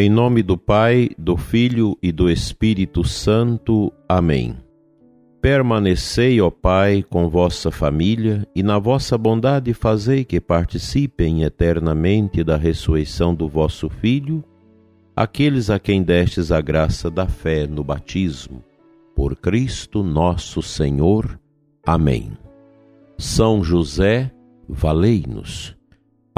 Em nome do Pai, do Filho e do Espírito Santo. Amém. Permanecei, ó Pai, com vossa família e na vossa bondade fazei que participem eternamente da ressurreição do vosso Filho, aqueles a quem destes a graça da fé no batismo. Por Cristo nosso Senhor. Amém. São José, valei-nos.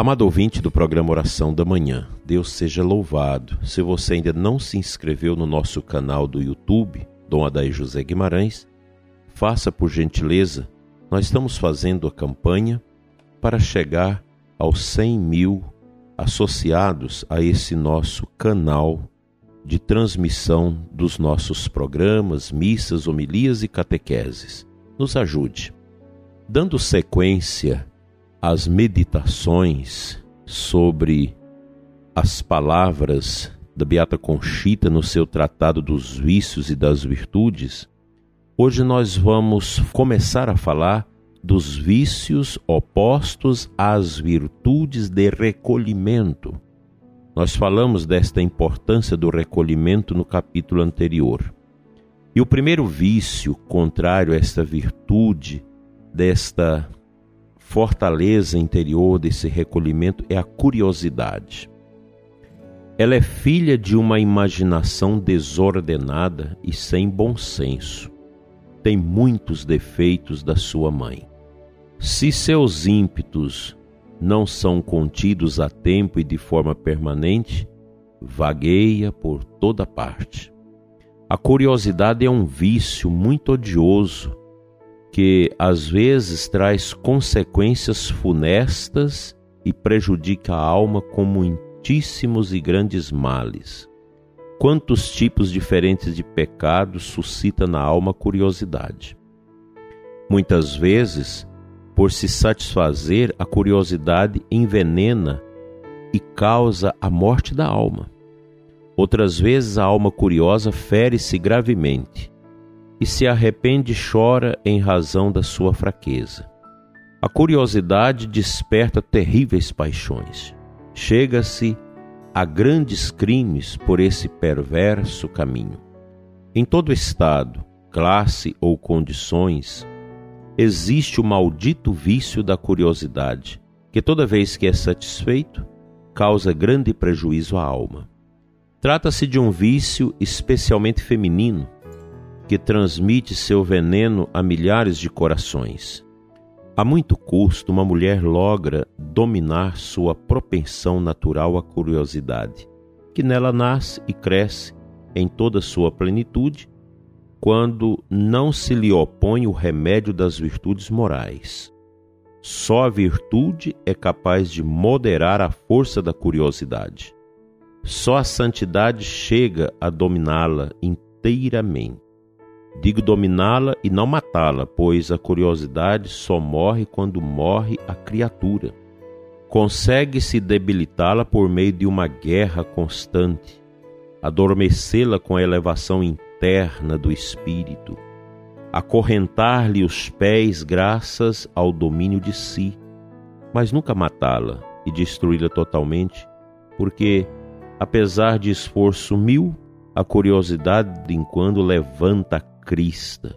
Amado ouvinte do programa Oração da Manhã, Deus seja louvado. Se você ainda não se inscreveu no nosso canal do YouTube, Dom Adair José Guimarães, faça por gentileza. Nós estamos fazendo a campanha para chegar aos 100 mil associados a esse nosso canal de transmissão dos nossos programas, missas, homilias e catequeses. Nos ajude. Dando sequência às meditações sobre as palavras da Beata Conchita no seu Tratado dos Vícios e das Virtudes, hoje nós vamos começar a falar dos vícios opostos às virtudes de recolhimento. Nós falamos desta importância do recolhimento no capítulo anterior. E o primeiro vício contrário a esta virtude, desta fortaleza interior, desse recolhimento, é a curiosidade. Ela é filha de uma imaginação desordenada e sem bom senso. Tem muitos defeitos da sua mãe. Se seus ímpetos não são contidos a tempo e de forma permanente, vagueia por toda parte. A curiosidade é um vício muito odioso que às vezes traz consequências funestas e prejudica a alma com muitíssimos e grandes males. Quantos tipos diferentes de pecados suscita na alma curiosidade? Muitas vezes, por se satisfazer, a curiosidade envenena e causa a morte da alma. Outras vezes a alma curiosa fere-se gravemente e se arrepende e chora em razão da sua fraqueza. A curiosidade desperta terríveis paixões. Chega-se a grandes crimes por esse perverso caminho. Em todo estado, classe ou condições, existe o maldito vício da curiosidade, que toda vez que é satisfeito, causa grande prejuízo à alma. Trata-se de um vício especialmente feminino, que transmite seu veneno a milhares de corações. A muito custo, uma mulher logra dominar sua propensão natural à curiosidade, que nela nasce e cresce em toda sua plenitude, quando não se lhe opõe o remédio das virtudes morais. Só a virtude é capaz de moderar a força da curiosidade. Só a santidade chega a dominá-la inteiramente. Digo dominá-la e não matá-la, pois a curiosidade só morre quando morre a criatura. Consegue-se debilitá-la por meio de uma guerra constante, adormecê-la com a elevação interna do espírito, acorrentar-lhe os pés graças ao domínio de si, mas nunca matá-la e destruí-la totalmente, porque Apesar de esforço mil, a curiosidade de quando levanta a crista,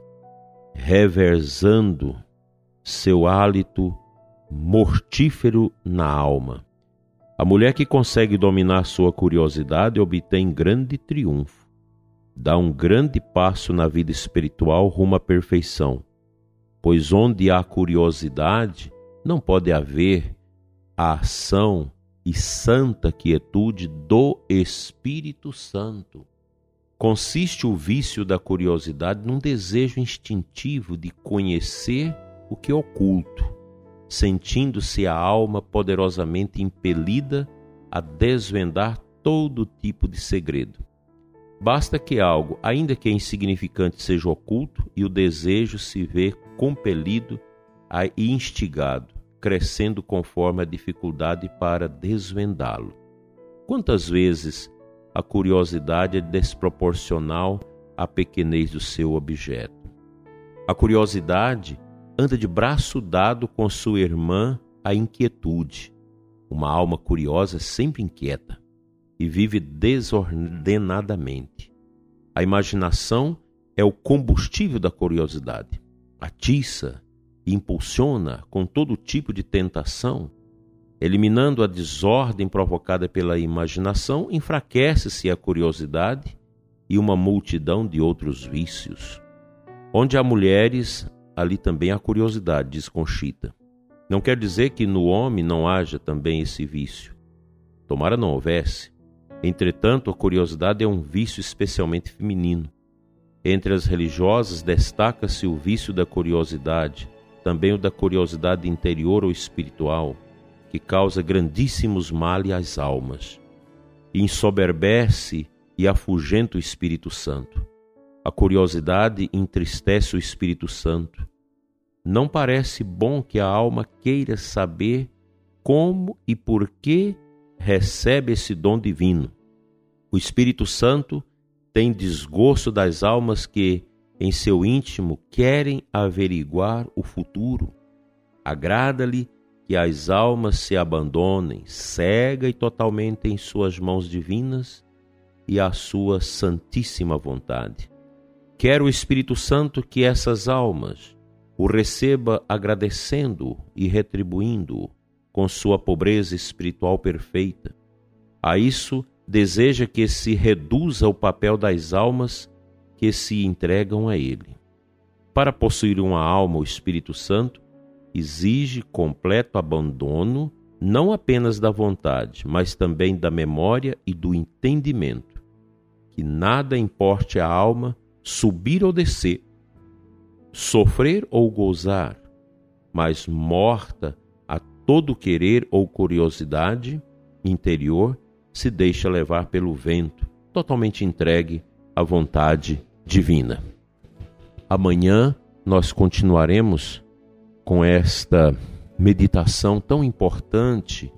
reversando seu hálito mortífero na alma. A mulher que consegue dominar sua curiosidade obtém grande triunfo, dá um grande passo na vida espiritual rumo à perfeição, pois onde há curiosidade não pode haver a ação e santa quietude do Espírito Santo. Consiste o vício da curiosidade num desejo instintivo de conhecer o que é oculto, sentindo-se a alma poderosamente impelida a desvendar todo tipo de segredo. Basta que algo, ainda que insignificante, seja oculto e o desejo se vê compelido e instigado crescendo conforme a dificuldade para desvendá-lo. Quantas vezes a curiosidade é desproporcional à pequenez do seu objeto? A curiosidade anda de braço dado com sua irmã a inquietude. Uma alma curiosa sempre inquieta e vive desordenadamente. A imaginação é o combustível da curiosidade. Atiça e impulsiona com todo tipo de tentação. Eliminando a desordem provocada pela imaginação, enfraquece-se a curiosidade e uma multidão de outros vícios. Onde há mulheres, ali também há curiosidade, diz Conchita. Não quer dizer que no homem não haja também esse vício. Tomara não houvesse. Entretanto, a curiosidade é um vício especialmente feminino. Entre as religiosas destaca-se o vício da curiosidade, também o da curiosidade interior ou espiritual, que causa grandíssimos males às almas. Ensoberbece e afugenta o Espírito Santo. A curiosidade entristece o Espírito Santo. Não parece bom que a alma queira saber como e por que recebe esse dom divino. O Espírito Santo tem desgosto das almas que, em seu íntimo, querem averiguar o futuro. Agrada-lhe que as almas se abandonem cega e totalmente em suas mãos divinas e à sua santíssima vontade. Quer o Espírito Santo que essas almas o receba agradecendo e retribuindo com sua pobreza espiritual perfeita. A isso deseja que se reduza o papel das almas que se entregam a ele. Para possuir uma alma, o Espírito Santo exige completo abandono não apenas da vontade, mas também da memória e do entendimento, que nada importe à alma subir ou descer, sofrer ou gozar, mas morta todo querer ou curiosidade interior se deixa levar pelo vento, totalmente entregue à vontade divina. Amanhã nós continuaremos com esta meditação tão importante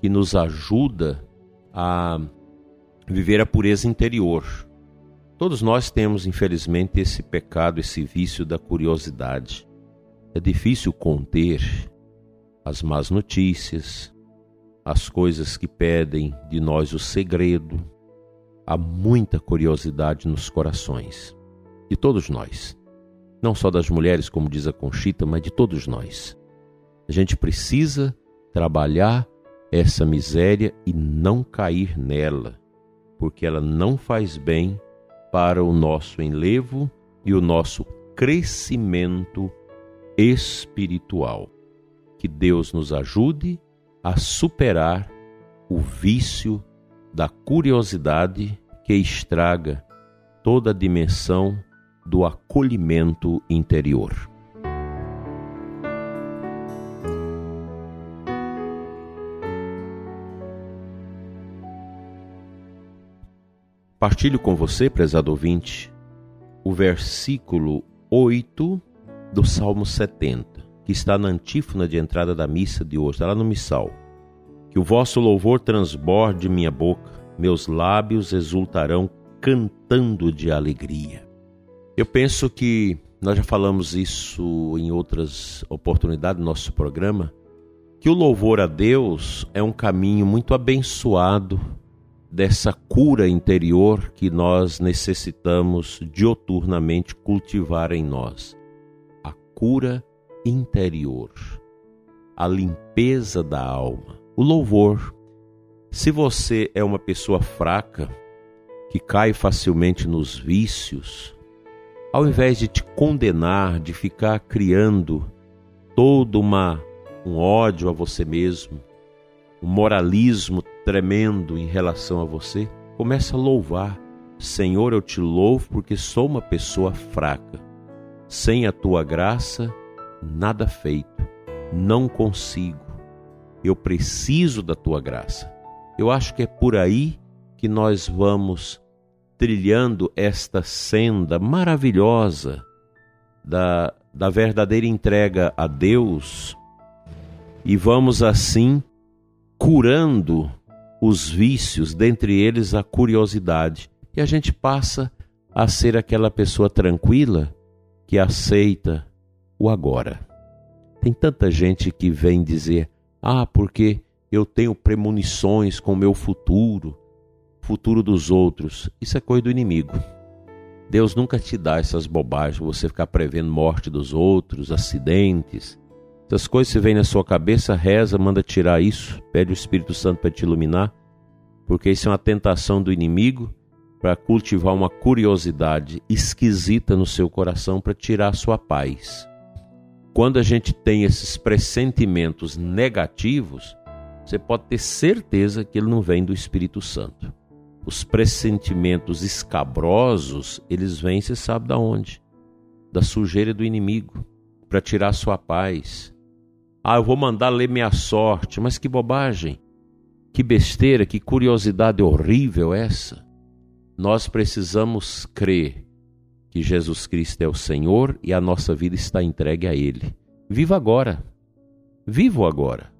que nos ajuda a viver a pureza interior. Todos nós temos, infelizmente, esse pecado, esse vício da curiosidade. É difícil conter, as más notícias, as coisas que pedem de nós o segredo. Há muita curiosidade nos corações de todos nós, não só das mulheres, como diz a Conchita, mas de todos nós. A gente precisa trabalhar essa miséria e não cair nela, porque ela não faz bem para o nosso enlevo e o nosso crescimento espiritual. Que Deus nos ajude a superar o vício da curiosidade que estraga toda a dimensão do acolhimento interior. Partilho com você, prezado ouvinte, o versículo 8 do Salmo 70 que está na antífona de entrada da missa de hoje, está lá no missal. Que o vosso louvor transborde minha boca, meus lábios exultarão cantando de alegria. Eu penso que nós já falamos isso em outras oportunidades do nosso programa, que o louvor a Deus é um caminho muito abençoado dessa cura interior que nós necessitamos dioturnamente cultivar em nós. A cura interior, a limpeza da alma, o louvor. Se você é uma pessoa fraca, que cai facilmente nos vícios, ao invés de te condenar, de ficar criando todo uma, um ódio a você mesmo, um moralismo tremendo em relação a você, comece a louvar. Senhor, eu te louvo porque sou uma pessoa fraca. Sem a tua graça, nada feito, não consigo, eu preciso da tua graça. Eu acho que é por aí que nós vamos trilhando esta senda maravilhosa da, da verdadeira entrega a Deus e vamos assim curando os vícios, dentre eles a curiosidade, e a gente passa a ser aquela pessoa tranquila que aceita o agora. Tem tanta gente que vem dizer: ah, porque eu tenho premonições com o meu futuro, futuro dos outros. Isso é coisa do inimigo. Deus nunca te dá essas bobagens, você ficar prevendo morte dos outros, acidentes. Essas coisas se vêm na sua cabeça, reza, manda tirar isso, pede o Espírito Santo para te iluminar, porque isso é uma tentação do inimigo para cultivar uma curiosidade esquisita no seu coração para tirar a sua paz. Quando a gente tem esses pressentimentos negativos, você pode ter certeza que ele não vem do Espírito Santo. Os pressentimentos escabrosos, eles vêm, você sabe da onde? Da sujeira do inimigo, para tirar sua paz. Ah, eu vou mandar ler minha sorte, mas que bobagem. Que besteira, que curiosidade horrível essa. Nós precisamos crer que Jesus Cristo é o Senhor e a nossa vida está entregue a Ele. Viva agora. Viva agora.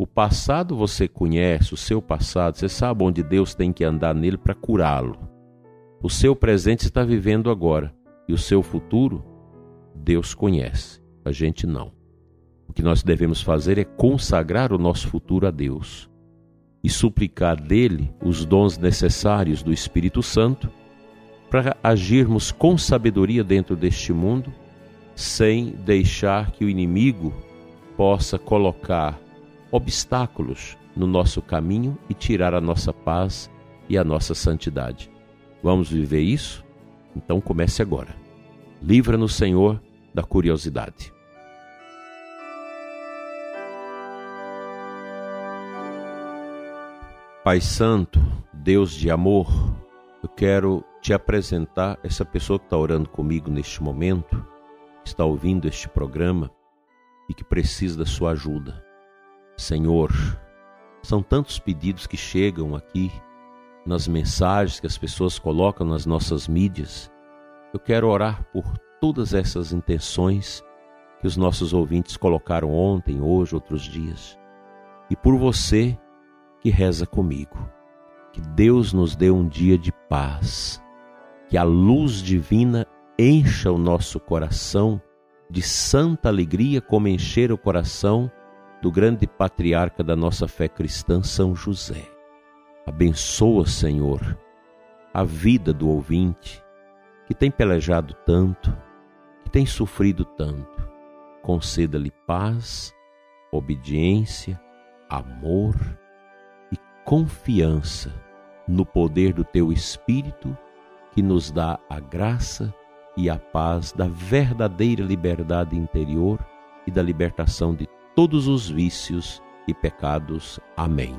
O passado você conhece, o seu passado, você sabe onde Deus tem que andar nele para curá-lo. O seu presente está vivendo agora e o seu futuro, Deus conhece, a gente não. O que nós devemos fazer é consagrar o nosso futuro a Deus e suplicar dele os dons necessários do Espírito Santo para agirmos com sabedoria dentro deste mundo, sem deixar que o inimigo possa colocar obstáculos no nosso caminho e tirar a nossa paz e a nossa santidade. Vamos viver isso? Então comece agora. Livra-nos, Senhor, da curiosidade. Pai Santo, Deus de amor, eu quero te apresentar essa pessoa que está orando comigo neste momento, que está ouvindo este programa e que precisa da sua ajuda. Senhor, são tantos pedidos que chegam aqui nas mensagens que as pessoas colocam nas nossas mídias. Eu quero orar por todas essas intenções que os nossos ouvintes colocaram ontem, hoje, outros dias. E por você que reza comigo. Que Deus nos dê um dia de paz, que a luz divina encha o nosso coração de santa alegria, como encher o coração do grande patriarca da nossa fé cristã, São José. Abençoa, Senhor, a vida do ouvinte que tem pelejado tanto, que tem sofrido tanto. Conceda-lhe paz, obediência, amor e confiança no poder do teu Espírito que nos dá a graça e a paz da verdadeira liberdade interior e da libertação de todos os vícios e pecados. Amém.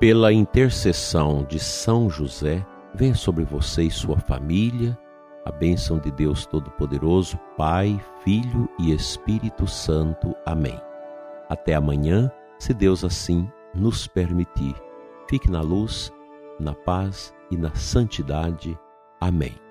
Pela intercessão de São José, venha sobre você e sua família a bênção de Deus Todo-Poderoso, Pai, Filho e Espírito Santo. Amém. Até amanhã, se Deus assim nos permitir. Fique na luz, na paz e na santidade. Amém.